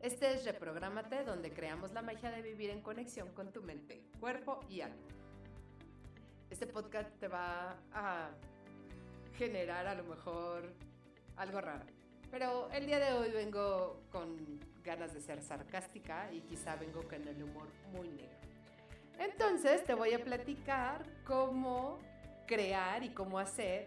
Este es Reprográmate, donde creamos la magia de vivir en conexión con tu mente, cuerpo y alma. Este podcast te va a generar a lo mejor algo raro. Pero el día de hoy vengo con ganas de ser sarcástica y quizá vengo con el humor muy negro. Entonces te voy a platicar cómo crear y cómo hacer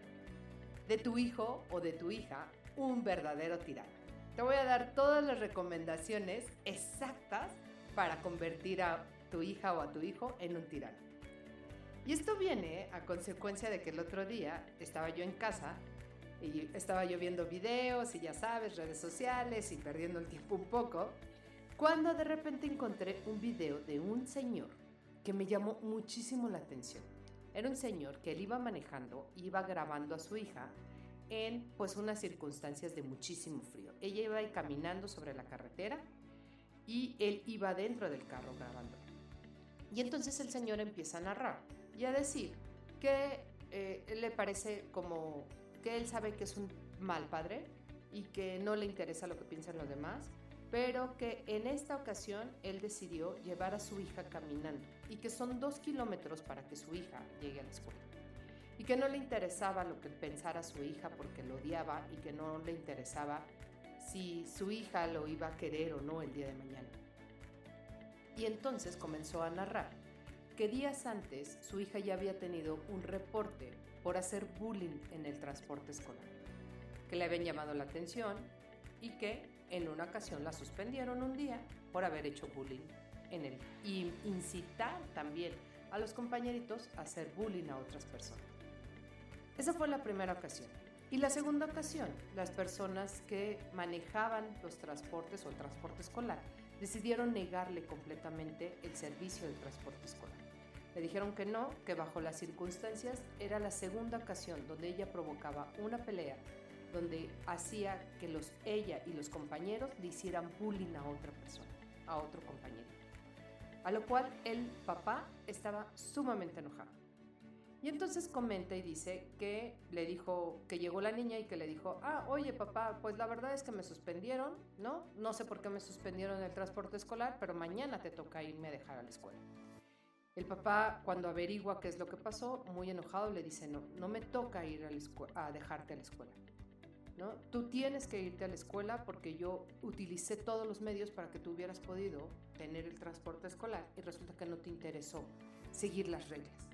de tu hijo o de tu hija un verdadero tirano. Te voy a dar todas las recomendaciones exactas para convertir a tu hija o a tu hijo en un tirano. Y esto viene a consecuencia de que el otro día estaba yo en casa y estaba yo viendo videos y ya sabes, redes sociales y perdiendo el tiempo un poco, cuando de repente encontré un video de un señor que me llamó muchísimo la atención. Era un señor que él iba manejando, iba grabando a su hija en pues unas circunstancias de muchísimo frío. Ella iba caminando sobre la carretera y él iba dentro del carro grabando. Y entonces el señor empieza a narrar y a decir que eh, le parece como que él sabe que es un mal padre y que no le interesa lo que piensan los demás, pero que en esta ocasión él decidió llevar a su hija caminando y que son dos kilómetros para que su hija llegue a la escuela y que no le interesaba lo que pensara su hija porque lo odiaba y que no le interesaba si su hija lo iba a querer o no el día de mañana. Y entonces comenzó a narrar que días antes su hija ya había tenido un reporte por hacer bullying en el transporte escolar, que le habían llamado la atención y que en una ocasión la suspendieron un día por haber hecho bullying en él y incitar también a los compañeritos a hacer bullying a otras personas. Esa fue la primera ocasión. Y la segunda ocasión, las personas que manejaban los transportes o el transporte escolar decidieron negarle completamente el servicio de transporte escolar. Le dijeron que no, que bajo las circunstancias era la segunda ocasión donde ella provocaba una pelea, donde hacía que los, ella y los compañeros le hicieran bullying a otra persona, a otro compañero. A lo cual el papá estaba sumamente enojado. Y entonces comenta y dice que le dijo, que llegó la niña y que le dijo, ah, oye papá, pues la verdad es que me suspendieron, ¿no? No sé por qué me suspendieron el transporte escolar, pero mañana te toca irme a dejar a la escuela. El papá, cuando averigua qué es lo que pasó, muy enojado, le dice, no, no me toca ir a, a dejarte a la escuela. ¿no? Tú tienes que irte a la escuela porque yo utilicé todos los medios para que tú hubieras podido tener el transporte escolar y resulta que no te interesó seguir las reglas.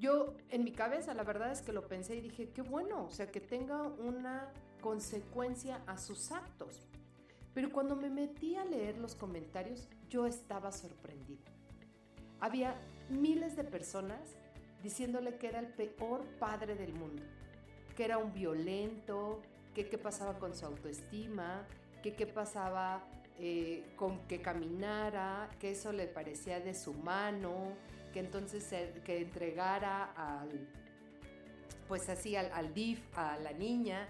Yo en mi cabeza la verdad es que lo pensé y dije, qué bueno, o sea, que tenga una consecuencia a sus actos. Pero cuando me metí a leer los comentarios, yo estaba sorprendida. Había miles de personas diciéndole que era el peor padre del mundo, que era un violento, que qué pasaba con su autoestima, que qué pasaba eh, con que caminara, que eso le parecía deshumano, que entonces que entregara al, pues así, al, DIF, a la niña,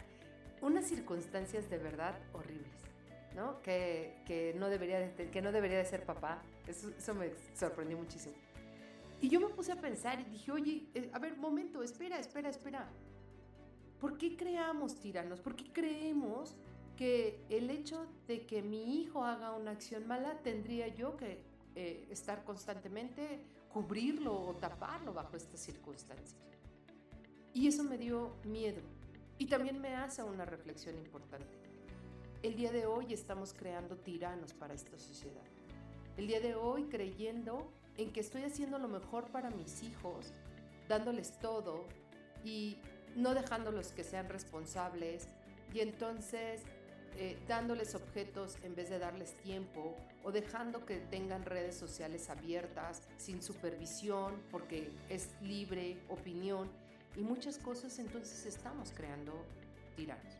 unas circunstancias de verdad horribles. ¿no? Que, no debería de, que no debería de ser papá. Eso, eso, me sorprendió muchísimo. Y yo me puse a pensar y dije, oye, eh, a ver, momento, espera, espera, espera. ¿Por qué creamos tiranos? ¿Por qué creemos que el hecho de que mi hijo haga una acción mala tendría yo que eh, estar constantemente, cubrirlo o taparlo bajo estas circunstancias. Y eso me dio miedo. Y también me hace una reflexión importante. El día de hoy estamos creando tiranos para esta sociedad. El día de hoy creyendo en que estoy haciendo lo mejor para mis hijos, dándoles todo y no dejándolos que sean responsables. Y entonces eh, dándoles objetos en vez de darles tiempo o dejando que tengan redes sociales abiertas sin supervisión porque es libre opinión y muchas cosas entonces estamos creando tiranos.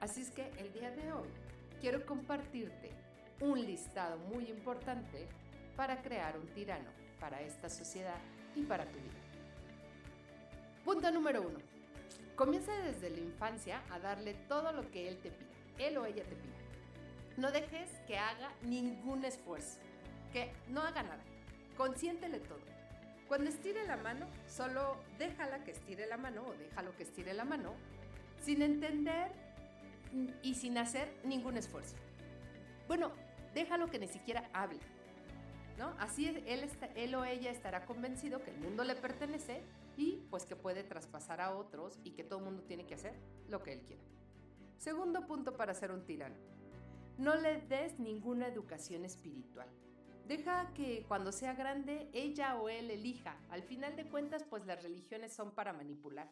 Así es que el día de hoy quiero compartirte un listado muy importante para crear un tirano para esta sociedad y para tu vida. Punto número uno. Comienza desde la infancia a darle todo lo que él te pida, él o ella te pida. No dejes que haga ningún esfuerzo, que no haga nada. Consiéntele todo. Cuando estire la mano, solo déjala que estire la mano o déjalo que estire la mano, sin entender y sin hacer ningún esfuerzo. Bueno, déjalo que ni siquiera hable. ¿No? Así él, él o ella estará convencido que el mundo le pertenece y pues que puede traspasar a otros y que todo el mundo tiene que hacer lo que él quiera. Segundo punto para ser un tirano. No le des ninguna educación espiritual. Deja que cuando sea grande ella o él elija. Al final de cuentas, pues las religiones son para manipular.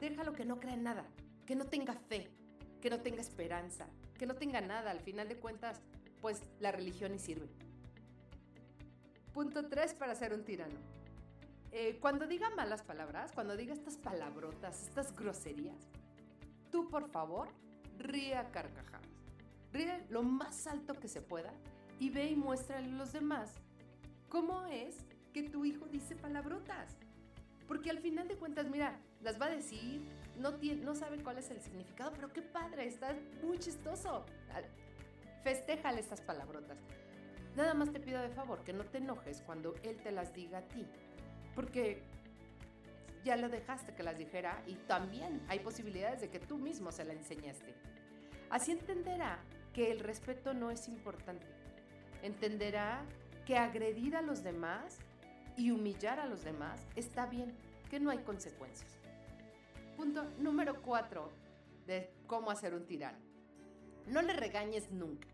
Déjalo que no crea en nada, que no tenga fe, que no tenga esperanza, que no tenga nada. Al final de cuentas, pues la religión y sirve. Punto 3 para ser un tirano. Eh, cuando diga malas palabras, cuando diga estas palabrotas, estas groserías, tú por favor ríe a carcajadas. Ríe lo más alto que se pueda y ve y muéstrale a los demás cómo es que tu hijo dice palabrotas. Porque al final de cuentas, mira, las va a decir, no, tiene, no sabe cuál es el significado, pero qué padre, está muy chistoso. Festéjale estas palabrotas. Nada más te pido de favor que no te enojes cuando él te las diga a ti. Porque ya lo dejaste que las dijera y también hay posibilidades de que tú mismo se la enseñaste. Así entenderá que el respeto no es importante. Entenderá que agredir a los demás y humillar a los demás está bien, que no hay consecuencias. Punto número cuatro de cómo hacer un tirano. No le regañes nunca.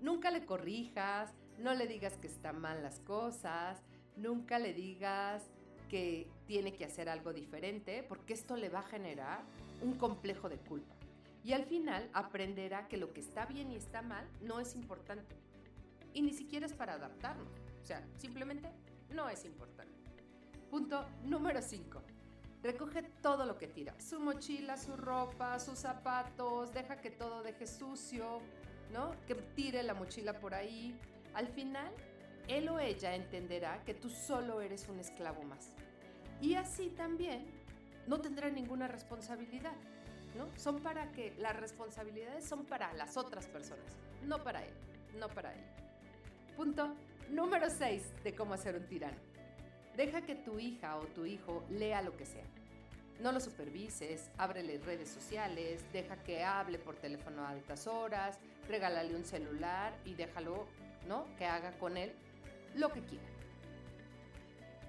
Nunca le corrijas, no le digas que está mal las cosas, nunca le digas que tiene que hacer algo diferente, porque esto le va a generar un complejo de culpa. Y al final aprenderá que lo que está bien y está mal no es importante. Y ni siquiera es para adaptarnos. O sea, simplemente no es importante. Punto número 5. Recoge todo lo que tira. Su mochila, su ropa, sus zapatos. Deja que todo deje sucio, ¿no? Que tire la mochila por ahí. Al final, él o ella entenderá que tú solo eres un esclavo más. Y así también no tendrá ninguna responsabilidad. ¿no? Son para que las responsabilidades son para las otras personas, no para él, no para él. Punto número 6 de cómo hacer un tirano. Deja que tu hija o tu hijo lea lo que sea. No lo supervises, ábrele redes sociales, deja que hable por teléfono a altas horas, regálale un celular y déjalo, ¿no? Que haga con él lo que quiera.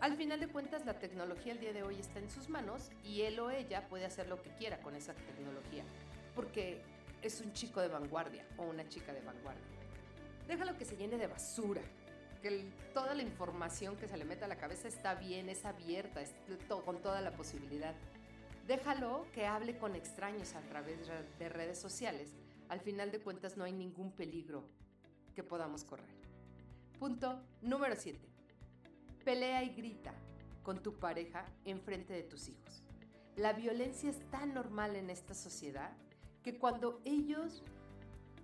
Al final de cuentas, la tecnología el día de hoy está en sus manos y él o ella puede hacer lo que quiera con esa tecnología, porque es un chico de vanguardia o una chica de vanguardia. Déjalo que se llene de basura, que toda la información que se le meta a la cabeza está bien, es abierta, es con toda la posibilidad. Déjalo que hable con extraños a través de redes sociales. Al final de cuentas no hay ningún peligro que podamos correr. Punto número 7 Pelea y grita con tu pareja en frente de tus hijos. La violencia es tan normal en esta sociedad que cuando ellos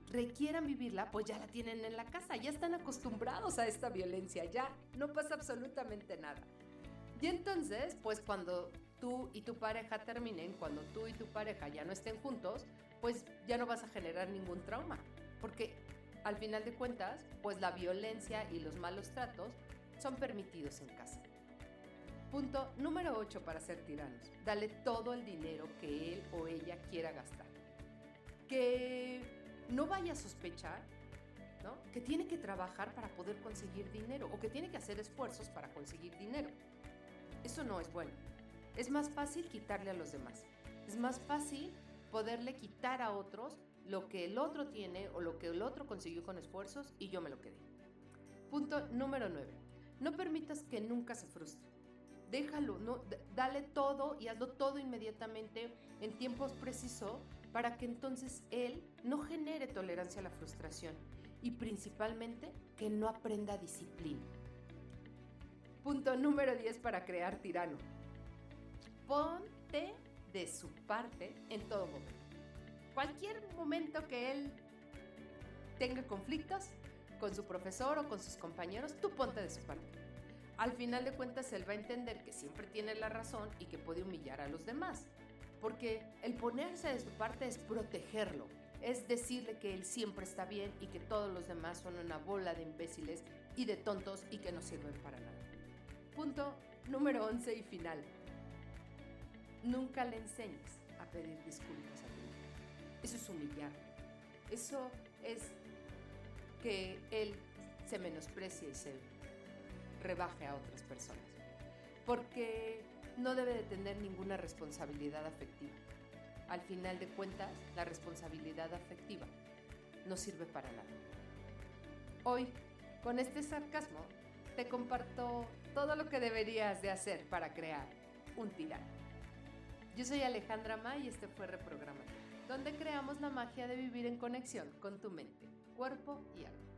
requieran vivirla, pues ya la tienen en la casa, ya están acostumbrados a esta violencia, ya no pasa absolutamente nada. Y entonces, pues cuando tú y tu pareja terminen, cuando tú y tu pareja ya no estén juntos, pues ya no vas a generar ningún trauma, porque al final de cuentas, pues la violencia y los malos tratos son permitidos en casa. Punto número 8 para ser tiranos. Dale todo el dinero que él o ella quiera gastar. Que no vaya a sospechar que tiene que trabajar para poder conseguir dinero o que tiene que hacer esfuerzos para conseguir dinero. Eso no es bueno. Es más fácil quitarle a los demás. Es más fácil poderle quitar a otros lo que el otro tiene o lo que el otro consiguió con esfuerzos y yo me lo quedé. Punto número 9. No permitas que nunca se frustre. Déjalo, no, dale todo y hazlo todo inmediatamente en tiempos precisos para que entonces él no genere tolerancia a la frustración y principalmente que no aprenda disciplina. Punto número 10 para crear tirano. Ponte de su parte en todo momento. Cualquier momento que él tenga conflictos, con su profesor o con sus compañeros, tú ponte de su parte. Al final de cuentas, él va a entender que siempre tiene la razón y que puede humillar a los demás. Porque el ponerse de su parte es protegerlo, es decirle que él siempre está bien y que todos los demás son una bola de imbéciles y de tontos y que no sirven para nada. Punto número 11 y final. Nunca le enseñes a pedir disculpas a. Eso es humillar. Eso es que él se menosprecie y se rebaje a otras personas. Porque no debe de tener ninguna responsabilidad afectiva. Al final de cuentas, la responsabilidad afectiva no sirve para nada. Hoy, con este sarcasmo, te comparto todo lo que deberías de hacer para crear un tirano. Yo soy Alejandra Ma y este fue Reprograma, donde creamos la magia de vivir en conexión con tu mente, cuerpo y alma.